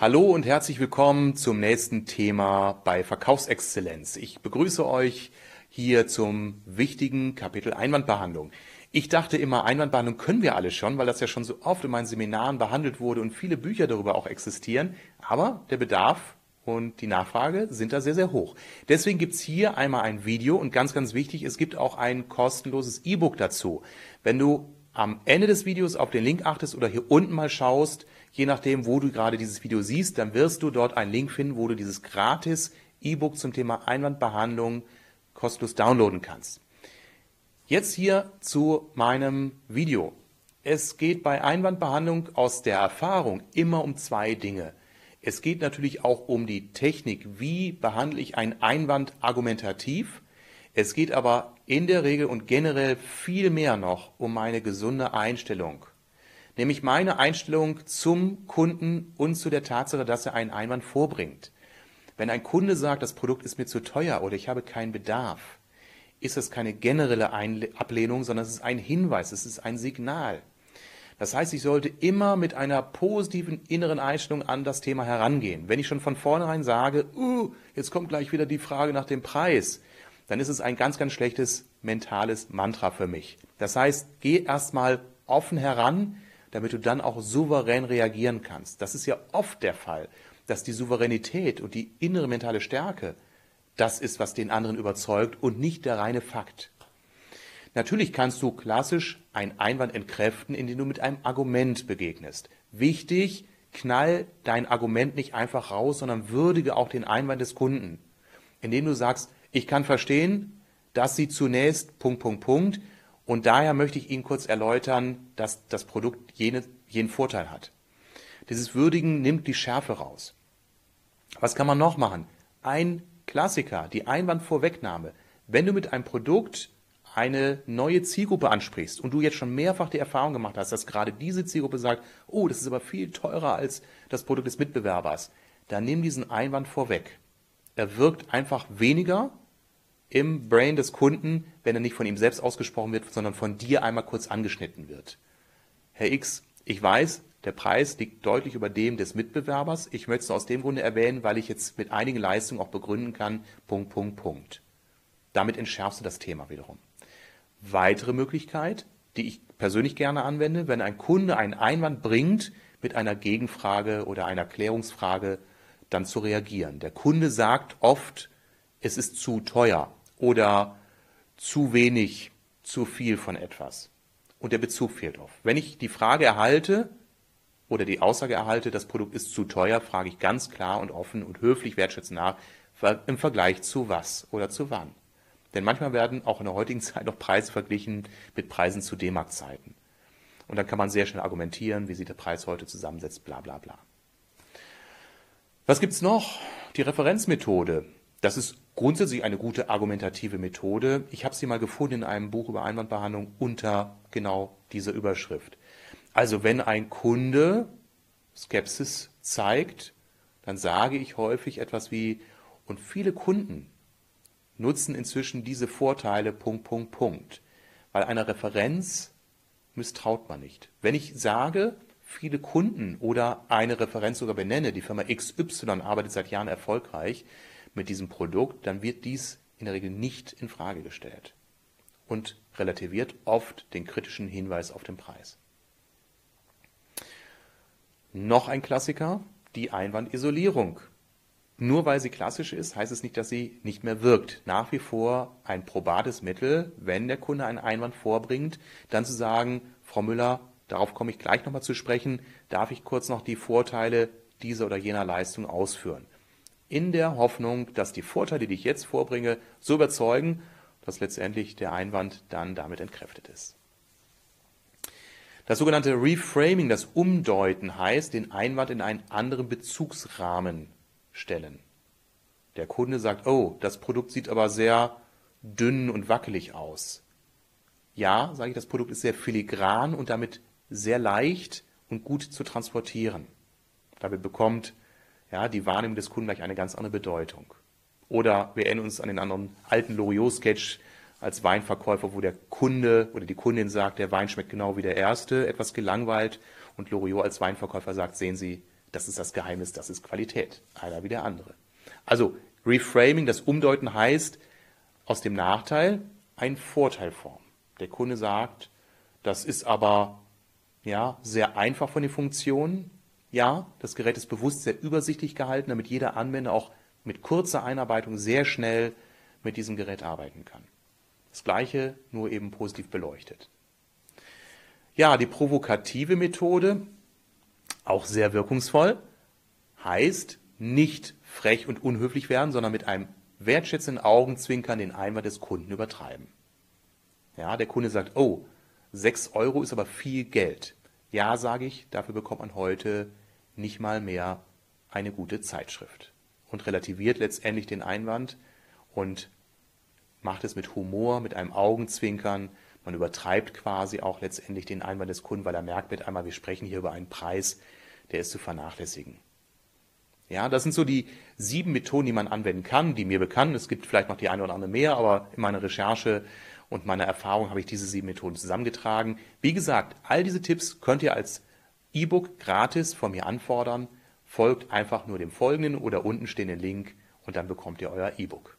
Hallo und herzlich willkommen zum nächsten Thema bei Verkaufsexzellenz. Ich begrüße euch hier zum wichtigen Kapitel Einwandbehandlung. Ich dachte immer, Einwandbehandlung können wir alle schon, weil das ja schon so oft in meinen Seminaren behandelt wurde und viele Bücher darüber auch existieren. Aber der Bedarf und die Nachfrage sind da sehr, sehr hoch. Deswegen gibt's hier einmal ein Video und ganz, ganz wichtig, es gibt auch ein kostenloses E-Book dazu. Wenn du am Ende des Videos auf den Link achtest oder hier unten mal schaust, Je nachdem, wo du gerade dieses Video siehst, dann wirst du dort einen Link finden, wo du dieses gratis E-Book zum Thema Einwandbehandlung kostenlos downloaden kannst. Jetzt hier zu meinem Video. Es geht bei Einwandbehandlung aus der Erfahrung immer um zwei Dinge. Es geht natürlich auch um die Technik, wie behandle ich einen Einwand argumentativ. Es geht aber in der Regel und generell viel mehr noch um meine gesunde Einstellung nämlich meine Einstellung zum Kunden und zu der Tatsache, dass er einen Einwand vorbringt. Wenn ein Kunde sagt, das Produkt ist mir zu teuer oder ich habe keinen Bedarf, ist das keine generelle Ablehnung, sondern es ist ein Hinweis, es ist ein Signal. Das heißt, ich sollte immer mit einer positiven inneren Einstellung an das Thema herangehen. Wenn ich schon von vornherein sage, uh, jetzt kommt gleich wieder die Frage nach dem Preis, dann ist es ein ganz, ganz schlechtes mentales Mantra für mich. Das heißt, geh erstmal offen heran, damit du dann auch souverän reagieren kannst. Das ist ja oft der Fall, dass die Souveränität und die innere mentale Stärke das ist, was den anderen überzeugt und nicht der reine Fakt. Natürlich kannst du klassisch einen Einwand entkräften, indem du mit einem Argument begegnest. Wichtig, knall dein Argument nicht einfach raus, sondern würdige auch den Einwand des Kunden. Indem du sagst, ich kann verstehen, dass Sie zunächst Punkt, Punkt, Punkt und daher möchte ich Ihnen kurz erläutern, dass das Produkt jene, jenen Vorteil hat. Dieses Würdigen nimmt die Schärfe raus. Was kann man noch machen? Ein Klassiker, die Einwandvorwegnahme. Wenn du mit einem Produkt eine neue Zielgruppe ansprichst und du jetzt schon mehrfach die Erfahrung gemacht hast, dass gerade diese Zielgruppe sagt, oh, das ist aber viel teurer als das Produkt des Mitbewerbers, dann nimm diesen Einwand vorweg. Er wirkt einfach weniger im Brain des Kunden, wenn er nicht von ihm selbst ausgesprochen wird, sondern von dir einmal kurz angeschnitten wird. Herr X, ich weiß, der Preis liegt deutlich über dem des Mitbewerbers. Ich möchte es aus dem Grunde erwähnen, weil ich jetzt mit einigen Leistungen auch begründen kann, Punkt, Punkt, Punkt. Damit entschärfst du das Thema wiederum. Weitere Möglichkeit, die ich persönlich gerne anwende, wenn ein Kunde einen Einwand bringt, mit einer Gegenfrage oder einer Klärungsfrage dann zu reagieren. Der Kunde sagt oft, es ist zu teuer oder zu wenig, zu viel von etwas. Und der Bezug fehlt oft. Wenn ich die Frage erhalte oder die Aussage erhalte, das Produkt ist zu teuer, frage ich ganz klar und offen und höflich wertschätzend nach, im Vergleich zu was oder zu wann. Denn manchmal werden auch in der heutigen Zeit noch Preise verglichen mit Preisen zu D-Mark-Zeiten. Und dann kann man sehr schnell argumentieren, wie sich der Preis heute zusammensetzt, bla bla bla. Was gibt's noch? Die Referenzmethode. Das ist grundsätzlich eine gute argumentative Methode. Ich habe sie mal gefunden in einem Buch über Einwandbehandlung unter genau dieser Überschrift. Also wenn ein Kunde Skepsis zeigt, dann sage ich häufig etwas wie, und viele Kunden nutzen inzwischen diese Vorteile, Punkt, Punkt, Punkt. Weil einer Referenz misstraut man nicht. Wenn ich sage, viele Kunden oder eine Referenz sogar benenne, die Firma XY arbeitet seit Jahren erfolgreich, mit diesem Produkt, dann wird dies in der Regel nicht in Frage gestellt und relativiert oft den kritischen Hinweis auf den Preis. Noch ein Klassiker, die Einwandisolierung. Nur weil sie klassisch ist, heißt es nicht, dass sie nicht mehr wirkt. Nach wie vor ein probates Mittel, wenn der Kunde einen Einwand vorbringt, dann zu sagen, Frau Müller, darauf komme ich gleich nochmal zu sprechen, darf ich kurz noch die Vorteile dieser oder jener Leistung ausführen in der Hoffnung, dass die Vorteile, die ich jetzt vorbringe, so überzeugen, dass letztendlich der Einwand dann damit entkräftet ist. Das sogenannte Reframing, das Umdeuten heißt, den Einwand in einen anderen Bezugsrahmen stellen. Der Kunde sagt, oh, das Produkt sieht aber sehr dünn und wackelig aus. Ja, sage ich, das Produkt ist sehr filigran und damit sehr leicht und gut zu transportieren. Damit bekommt ja, die Wahrnehmung des Kunden gleich eine ganz andere Bedeutung. Oder wir erinnern uns an den anderen alten Loriot-Sketch als Weinverkäufer, wo der Kunde oder die Kundin sagt, der Wein schmeckt genau wie der erste, etwas gelangweilt. Und Loriot als Weinverkäufer sagt, sehen Sie, Das ist das Geheimnis, das ist Qualität. Einer wie der andere. Also Reframing, das Umdeuten heißt, aus dem Nachteil einen Vorteil formen. Der Kunde sagt, das ist aber ja, sehr einfach von den Funktionen. Ja, das Gerät ist bewusst sehr übersichtlich gehalten, damit jeder Anwender auch mit kurzer Einarbeitung sehr schnell mit diesem Gerät arbeiten kann. Das gleiche, nur eben positiv beleuchtet. Ja, die provokative Methode, auch sehr wirkungsvoll, heißt nicht frech und unhöflich werden, sondern mit einem wertschätzenden Augenzwinkern den Einwand des Kunden übertreiben. Ja, der Kunde sagt, oh, 6 Euro ist aber viel Geld. Ja, sage ich, dafür bekommt man heute nicht mal mehr eine gute Zeitschrift. Und relativiert letztendlich den Einwand und macht es mit Humor, mit einem Augenzwinkern. Man übertreibt quasi auch letztendlich den Einwand des Kunden, weil er merkt mit einmal, wir sprechen hier über einen Preis, der ist zu vernachlässigen. Ja, das sind so die sieben Methoden, die man anwenden kann, die mir bekannt. Es gibt vielleicht noch die eine oder andere mehr, aber in meiner Recherche und meiner Erfahrung habe ich diese sieben Methoden zusammengetragen. Wie gesagt, all diese Tipps könnt ihr als E-Book gratis von mir anfordern. Folgt einfach nur dem folgenden oder unten stehenden Link und dann bekommt ihr euer E-Book.